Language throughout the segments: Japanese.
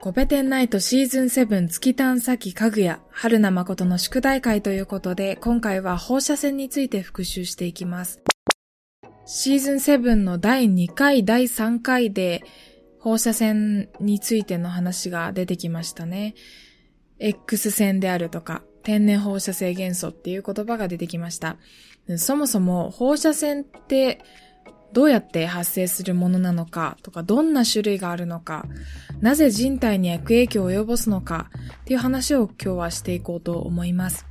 コペテンナイトシーズン7月探査機かぐや春名誠の宿題会ということで、今回は放射線について復習していきます。シーズン7の第2回、第3回で放射線についての話が出てきましたね。X 線であるとか、天然放射性元素っていう言葉が出てきました。そもそも放射線ってどうやって発生するものなのかとか、どんな種類があるのか、なぜ人体に悪影響を及ぼすのかっていう話を今日はしていこうと思います。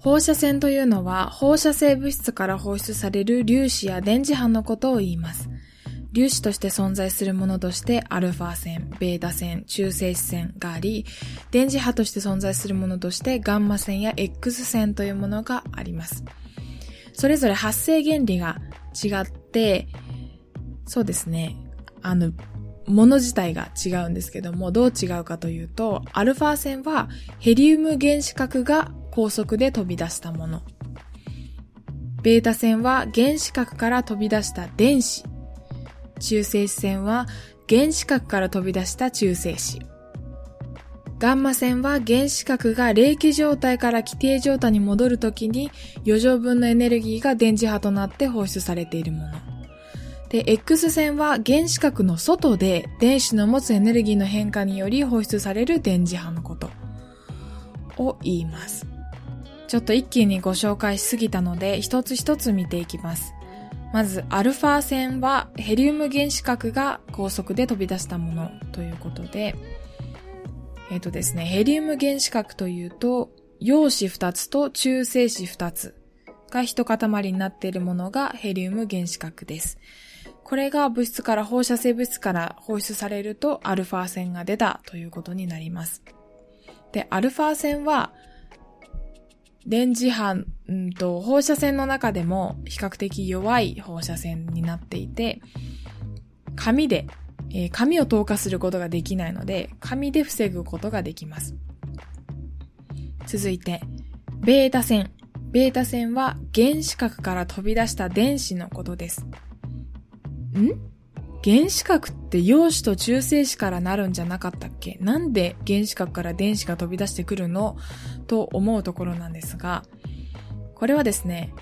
放射線というのは放射性物質から放出される粒子や電磁波のことを言います。粒子として存在するものとしてアルファ線、ベータ線、中性子線があり、電磁波として存在するものとしてガンマ線や X 線というものがあります。それぞれ発生原理が違って、そうですね。あの、もの自体が違うんですけども、どう違うかというと、アルファ線はヘリウム原子核が高速で飛び出したもの。ベータ線は原子核から飛び出した電子。中性子線は原子核から飛び出した中性子。ガンマ線は原子核が冷気状態から規定状態に戻るときに余剰分のエネルギーが電磁波となって放出されているもの。で、X 線は原子核の外で電子の持つエネルギーの変化により放出される電磁波のことを言います。ちょっと一気にご紹介しすぎたので一つ一つ見ていきます。まず、アルファ線はヘリウム原子核が高速で飛び出したものということで、えっ、ー、とですね、ヘリウム原子核というと、陽子2つと中性子2つが一塊になっているものがヘリウム原子核です。これが物質から放射性物質から放出されるとアルファ線が出たということになります。で、アルファ線は電磁波、うんと、放射線の中でも比較的弱い放射線になっていて、紙でえー、紙を透過することができないので、紙で防ぐことができます。続いて、ベータ線。ベータ線は原子核から飛び出した電子のことです。ん？原子核って陽子と中性子からなるんじゃなかったっけ？なんで原子核から電子が飛び出してくるの？と思うところなんですが、これはですね、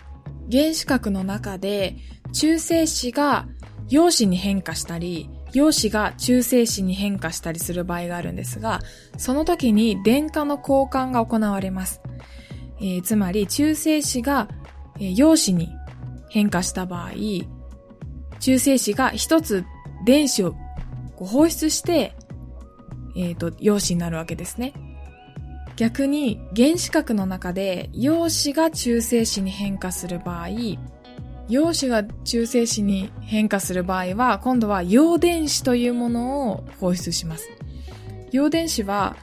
原子核の中で中性子が陽子に変化したり、陽子が中性子に変化したりする場合があるんですが、その時に電荷の交換が行われます。えー、つまり中性子が、えー、陽子に変化した場合、中性子が一つ電子を放出して、えっ、ー、と、陽子になるわけですね。逆に原子核の中で陽子が中性子に変化する場合、陽子が中性子に変化する場合は、今度は陽電子というものを放出します。陽電子は、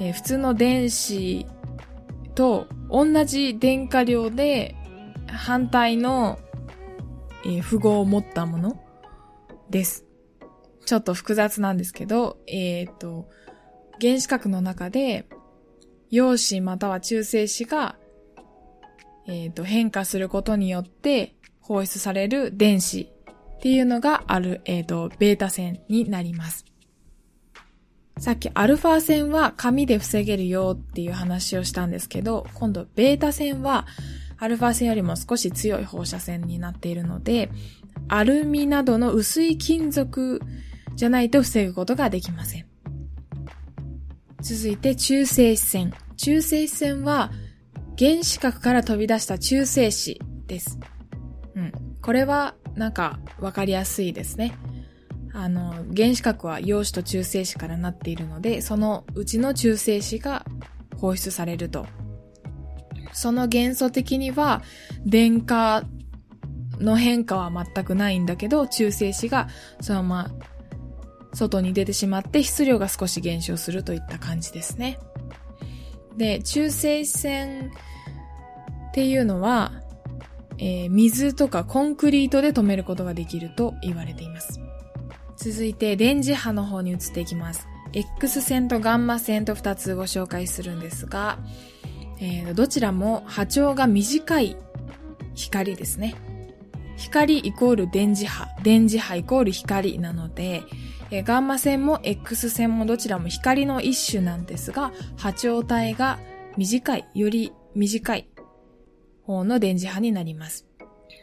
えー、普通の電子と同じ電荷量で反対の、えー、符号を持ったものです。ちょっと複雑なんですけど、えっ、ー、と、原子核の中で陽子または中性子が、えっ、と、変化することによって、放出される電子っていうのがある、えっ、ー、と、ベータ線になります。さっきアルファ線は紙で防げるよっていう話をしたんですけど、今度ベータ線はアルファ線よりも少し強い放射線になっているので、アルミなどの薄い金属じゃないと防ぐことができません。続いて中性子線。中性子線は原子核から飛び出した中性子です。これは、なんか、わかりやすいですね。あの、原子核は陽子と中性子からなっているので、そのうちの中性子が放出されると。その元素的には、電荷の変化は全くないんだけど、中性子がそのまま外に出てしまって質量が少し減少するといった感じですね。で、中性子線っていうのは、えー、水とかコンクリートで止めることができると言われています。続いて電磁波の方に移っていきます。X 線とガンマ線と2つご紹介するんですが、えー、どちらも波長が短い光ですね。光イコール電磁波、電磁波イコール光なので、えガンマ線も X 線もどちらも光の一種なんですが、波長帯が短い、より短い方の電磁波になります。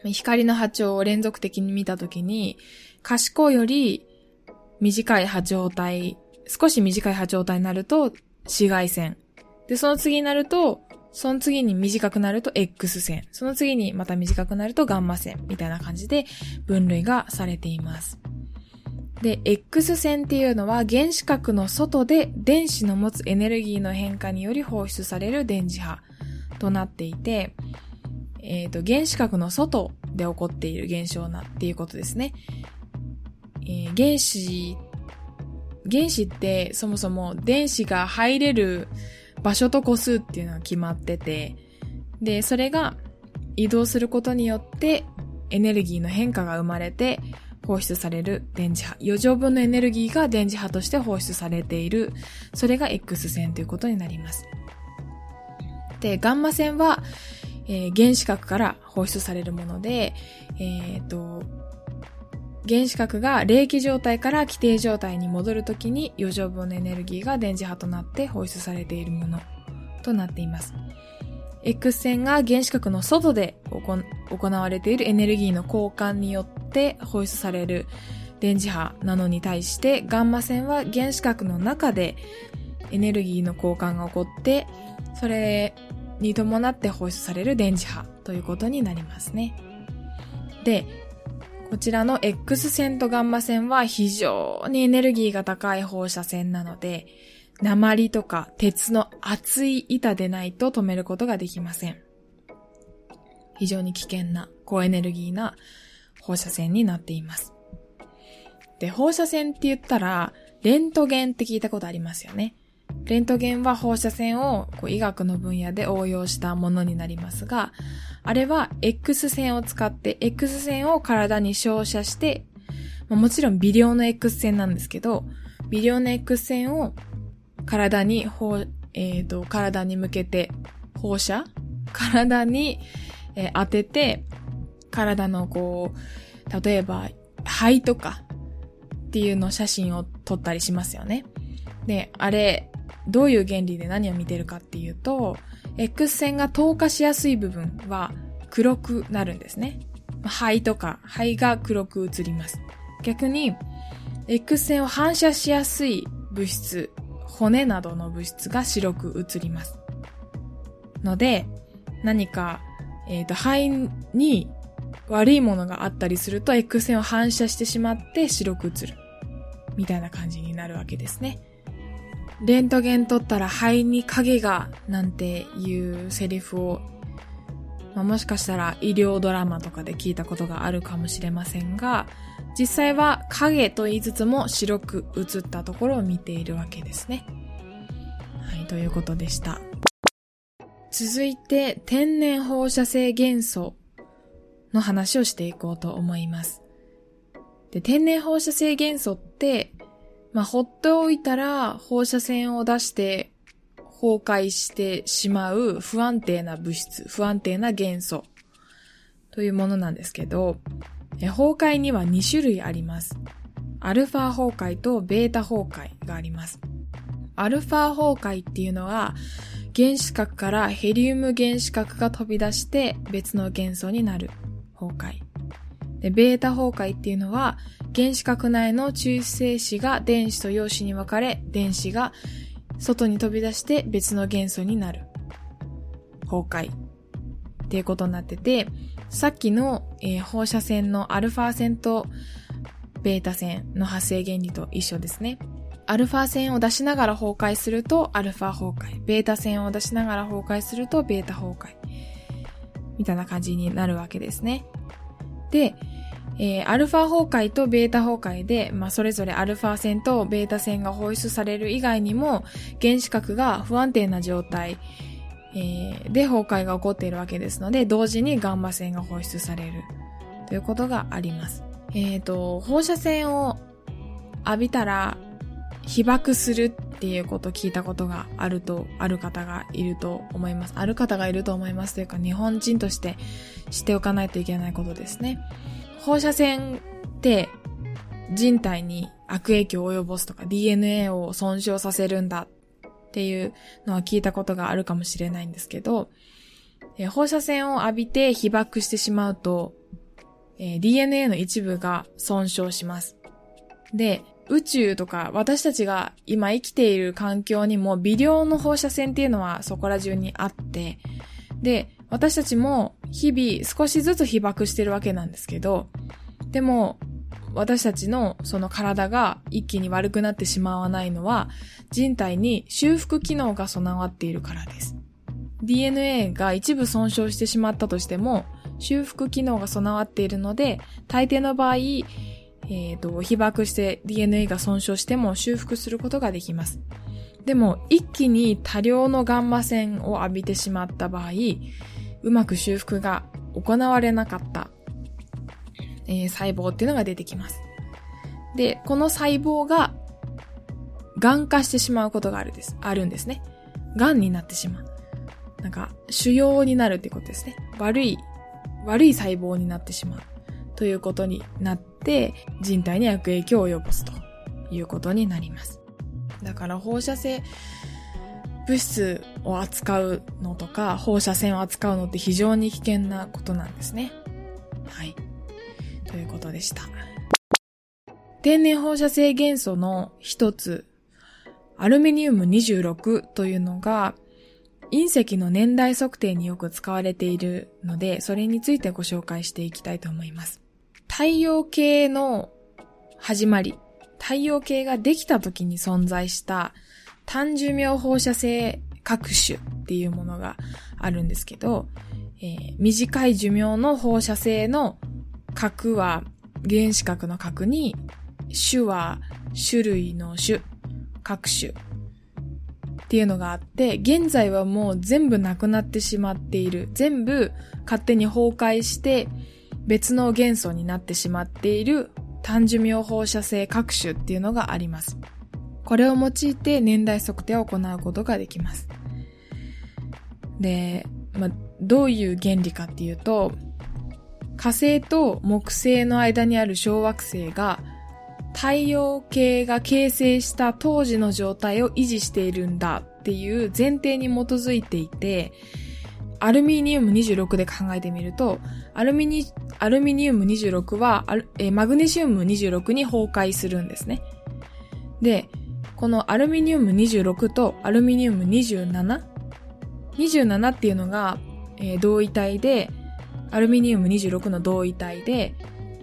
光の波長を連続的に見たときに、可視光より短い波長帯、少し短い波長帯になると紫外線。で、その次になると、その次に短くなると X 線。その次にまた短くなるとガンマ線。みたいな感じで分類がされています。で、X 線っていうのは原子核の外で電子の持つエネルギーの変化により放出される電磁波となっていて、えっ、ー、と、原子核の外で起こっている現象なっていうことですね。えー、原子、原子ってそもそも電子が入れる場所と個数っていうのが決まってて、で、それが移動することによってエネルギーの変化が生まれて放出される電磁波。余剰分のエネルギーが電磁波として放出されている。それが X 線ということになります。で、ガンマ線は、えー、原子核から放出されるもので、えっ、ー、と、原子核が冷気状態から規定状態に戻るときに余剰分のエネルギーが電磁波となって放出されているものとなっています。X 線が原子核の外で行われているエネルギーの交換によって放出される電磁波なのに対してガンマ線は原子核の中でエネルギーの交換が起こってそれに伴って放出される電磁波ということになりますね。で、こちらの X 線とガンマ線は非常にエネルギーが高い放射線なので、鉛とか鉄の厚い板でないと止めることができません。非常に危険な高エネルギーな放射線になっています。で、放射線って言ったら、レントゲンって聞いたことありますよね。レントゲンは放射線をこう医学の分野で応用したものになりますが、あれは X 線を使って X 線を体に照射して、もちろん微量の X 線なんですけど、微量の X 線を体に、えっ、ー、と、体に向けて放射？体に、えー、当てて、体のこう、例えば肺とかっていうの写真を撮ったりしますよね。で、あれ、どういう原理で何を見てるかっていうと、X 線が透過しやすい部分は黒くなるんですね。肺とか肺が黒く映ります。逆に、X 線を反射しやすい物質、骨などの物質が白く映ります。ので、何か、えっ、ー、と、肺に悪いものがあったりすると X 線を反射してしまって白く映る。みたいな感じになるわけですね。レントゲン撮ったら肺に影がなんていうセリフを、まあ、もしかしたら医療ドラマとかで聞いたことがあるかもしれませんが、実際は影と言いつつも白く映ったところを見ているわけですね。はい、ということでした。続いて天然放射性元素の話をしていこうと思います。で天然放射性元素ってまあ、放っておいたら放射線を出して崩壊してしまう不安定な物質、不安定な元素というものなんですけど、崩壊には2種類あります。アルファ崩壊とベータ崩壊があります。アルファ崩壊っていうのは原子核からヘリウム原子核が飛び出して別の元素になる崩壊。で、ベータ崩壊っていうのは原子核内の中性子が電子と陽子に分かれ、電子が外に飛び出して別の元素になる。崩壊。っていうことになってて、さっきの、えー、放射線のアルファ線とベータ線の発生原理と一緒ですね。アルファ線を出しながら崩壊するとアルファ崩壊。ベータ線を出しながら崩壊するとベータ崩壊。みたいな感じになるわけですね。で、えー、アルファ崩壊とベータ崩壊で、まあ、それぞれアルファ線とベータ線が放出される以外にも、原子核が不安定な状態、えー、で崩壊が起こっているわけですので、同時にガンマ線が放出されるということがあります。えっ、ー、と、放射線を浴びたら被爆するっていうことを聞いたことがあると、ある方がいると思います。ある方がいると思いますというか、日本人として知っておかないといけないことですね。放射線って人体に悪影響を及ぼすとか DNA を損傷させるんだっていうのは聞いたことがあるかもしれないんですけど、えー、放射線を浴びて被爆してしまうと、えー、DNA の一部が損傷します。で、宇宙とか私たちが今生きている環境にも微量の放射線っていうのはそこら中にあって、で、私たちも日々少しずつ被爆してるわけなんですけど、でも私たちのその体が一気に悪くなってしまわないのは人体に修復機能が備わっているからです。DNA が一部損傷してしまったとしても修復機能が備わっているので大抵の場合えっ、ー、と、被爆して DNA が損傷しても修復することができます。でも、一気に多量のガンマ線を浴びてしまった場合、うまく修復が行われなかった、えー、細胞っていうのが出てきます。で、この細胞が、癌化してしまうことがあるです、あるんですね。癌になってしまう。なんか、腫瘍になるってことですね。悪い、悪い細胞になってしまう。ということになって、人体に悪影響を及ぼすということになります。だから放射性物質を扱うのとか、放射線を扱うのって非常に危険なことなんですね。はい。ということでした。天然放射性元素の一つ、アルミニウム26というのが、隕石の年代測定によく使われているので、それについてご紹介していきたいと思います。太陽系の始まり、太陽系ができた時に存在した単寿命放射性核種っていうものがあるんですけど、えー、短い寿命の放射性の核は原子核の核に、種は種類の種、各種っていうのがあって、現在はもう全部なくなってしまっている。全部勝手に崩壊して別の元素になってしまっている単寿命放射性各種っていうのがあります。これを用いて年代測定を行うことができます。で、まあ、どういう原理かっていうと、火星と木星の間にある小惑星が太陽系が形成した当時の状態を維持しているんだっていう前提に基づいていて、アルミニウム26で考えてみると、アルミニ、アルミニウム26は、えマグネシウム26に崩壊するんですね。で、このアルミニウム26とアルミニウム 27?27 っていうのが、えー、同位体で、アルミニウム26の同位体で、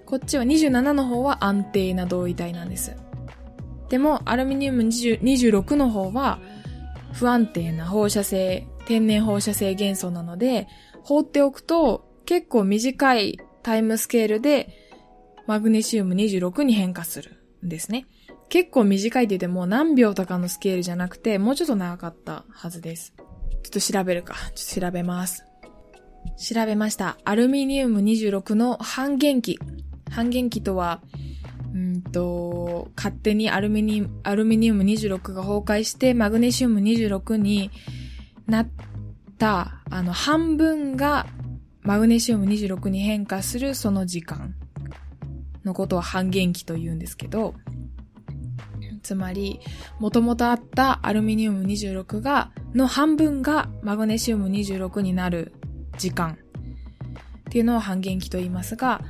こっちは27の方は安定な同位体なんです。でも、アルミニウム26の方は、不安定な放射性、天然放射性元素なので、放っておくと結構短いタイムスケールでマグネシウム26に変化するですね。結構短いって言っても何秒とかのスケールじゃなくて、もうちょっと長かったはずです。ちょっと調べるか。ちょっと調べます。調べました。アルミニウム26の半減期。半減期とは、うんと、勝手にアルミニアルミニウム26が崩壊してマグネシウム26になった、あの、半分がマグネシウム26に変化するその時間のことを半減期と言うんですけど、つまり、もともとあったアルミニウム26が、の半分がマグネシウム26になる時間っていうのを半減期と言いますが、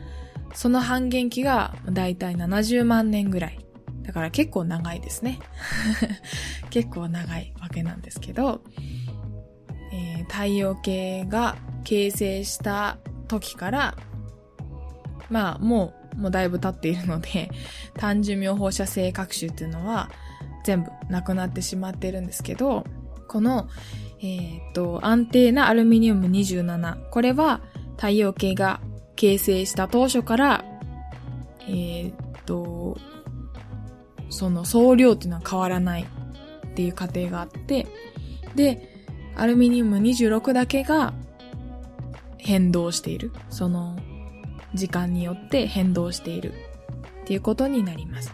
その半減期がだいたい70万年ぐらい。だから結構長いですね。結構長いわけなんですけど、えー、太陽系が形成した時から、まあもう、もうだいぶ経っているので、単寿命放射性核種っていうのは全部なくなってしまってるんですけど、この、えー、っと、安定なアルミニウム27。これは太陽系が形成した当初から、えー、っと、その総量っていうのは変わらないっていう過程があって、で、アルミニウム26だけが変動している。その時間によって変動しているっていうことになります。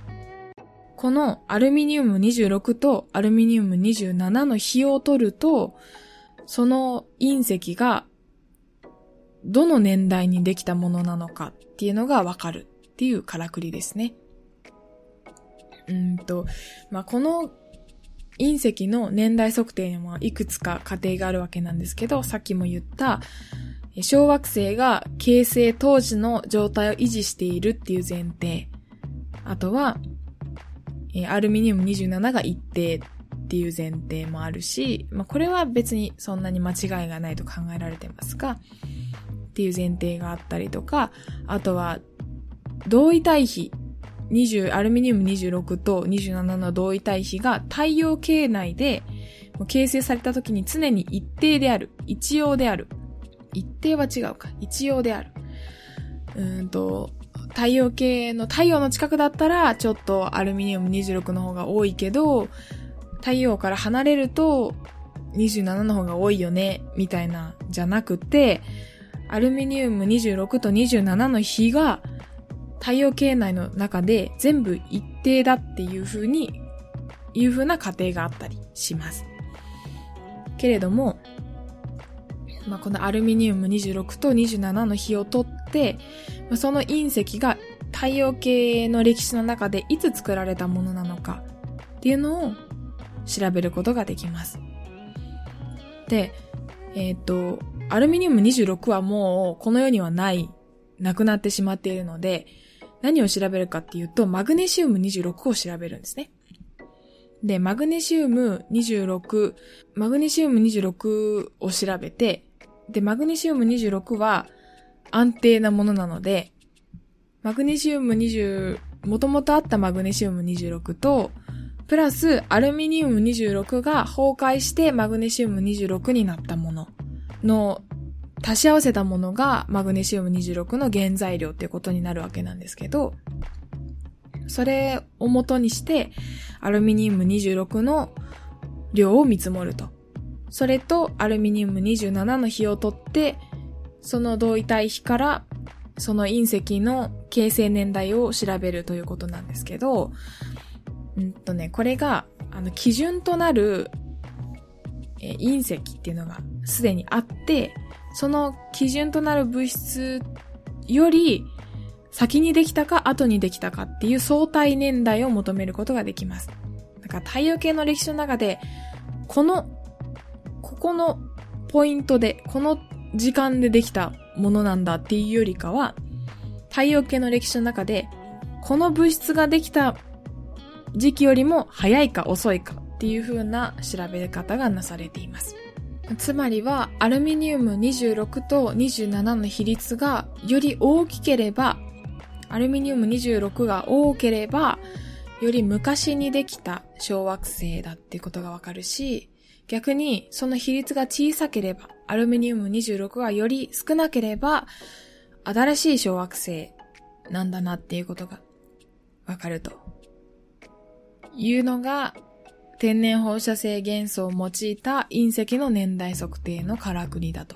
このアルミニウム26とアルミニウム27の比を取ると、その隕石がどの年代にできたものなのかっていうのがわかるっていうからくりですね。うんと、まあ、この隕石の年代測定にもいくつか過程があるわけなんですけど、さっきも言った、小惑星が形成当時の状態を維持しているっていう前提。あとは、アルミニウム27が一定っていう前提もあるし、まあ、これは別にそんなに間違いがないと考えられてますが、っていう前提があったりとか、あとは、同位体比、20、アルミニウム26と27の同位体比が太陽系内で形成された時に常に一定である。一様である。一定は違うか。一様である。うんと、太陽系の太陽の近くだったらちょっとアルミニウム26の方が多いけど、太陽から離れると27の方が多いよね、みたいな、じゃなくて、アルミニウム26と27の比が太陽系内の中で全部一定だっていう風に、いう風な過程があったりします。けれども、まあ、このアルミニウム26と27の比を取って、まあ、その隕石が太陽系の歴史の中でいつ作られたものなのかっていうのを調べることができます。で、えっ、ー、と、アルミニウム26はもうこの世にはない、なくなってしまっているので、何を調べるかっていうと、マグネシウム26を調べるんですね。で、マグネシウム26、マグネシウム26を調べて、で、マグネシウム26は安定なものなので、マグネシウム20、もともとあったマグネシウム26と、プラスアルミニウム26が崩壊してマグネシウム26になったものの足し合わせたものがマグネシウム26の原材料っていうことになるわけなんですけど、それを元にしてアルミニウム26の量を見積もると。それとアルミニウム27の比を取って、その同位体比からその隕石の形成年代を調べるということなんですけど、うんとね、これが、あの、基準となる、え隕石っていうのがすでにあって、その基準となる物質より先にできたか後にできたかっていう相対年代を求めることができます。だから太陽系の歴史の中で、このこのポイントで、この時間でできたものなんだっていうよりかは、太陽系の歴史の中で、この物質ができた時期よりも早いか遅いかっていう風な調べ方がなされています。つまりは、アルミニウム26と27の比率がより大きければ、アルミニウム26が多ければ、より昔にできた小惑星だっていうことがわかるし、逆に、その比率が小さければ、アルミニウム26がより少なければ、新しい小惑星なんだなっていうことがわかると。いうのが、天然放射性元素を用いた隕石の年代測定のからくりだと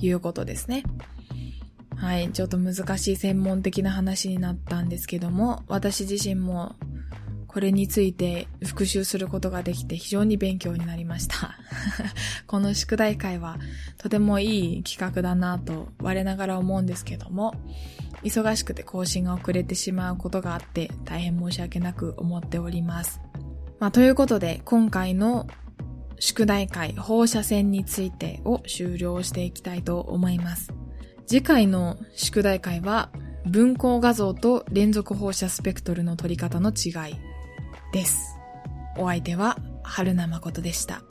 いうことですね。はい。ちょっと難しい専門的な話になったんですけども、私自身もこれについて復習することができて非常に勉強になりました。この宿題会はとてもいい企画だなと我ながら思うんですけども、忙しくて更新が遅れてしまうことがあって大変申し訳なく思っております。まあ、ということで今回の宿題会放射線についてを終了していきたいと思います。次回の宿題会は分光画像と連続放射スペクトルの取り方の違いです。お相手は春名誠でした。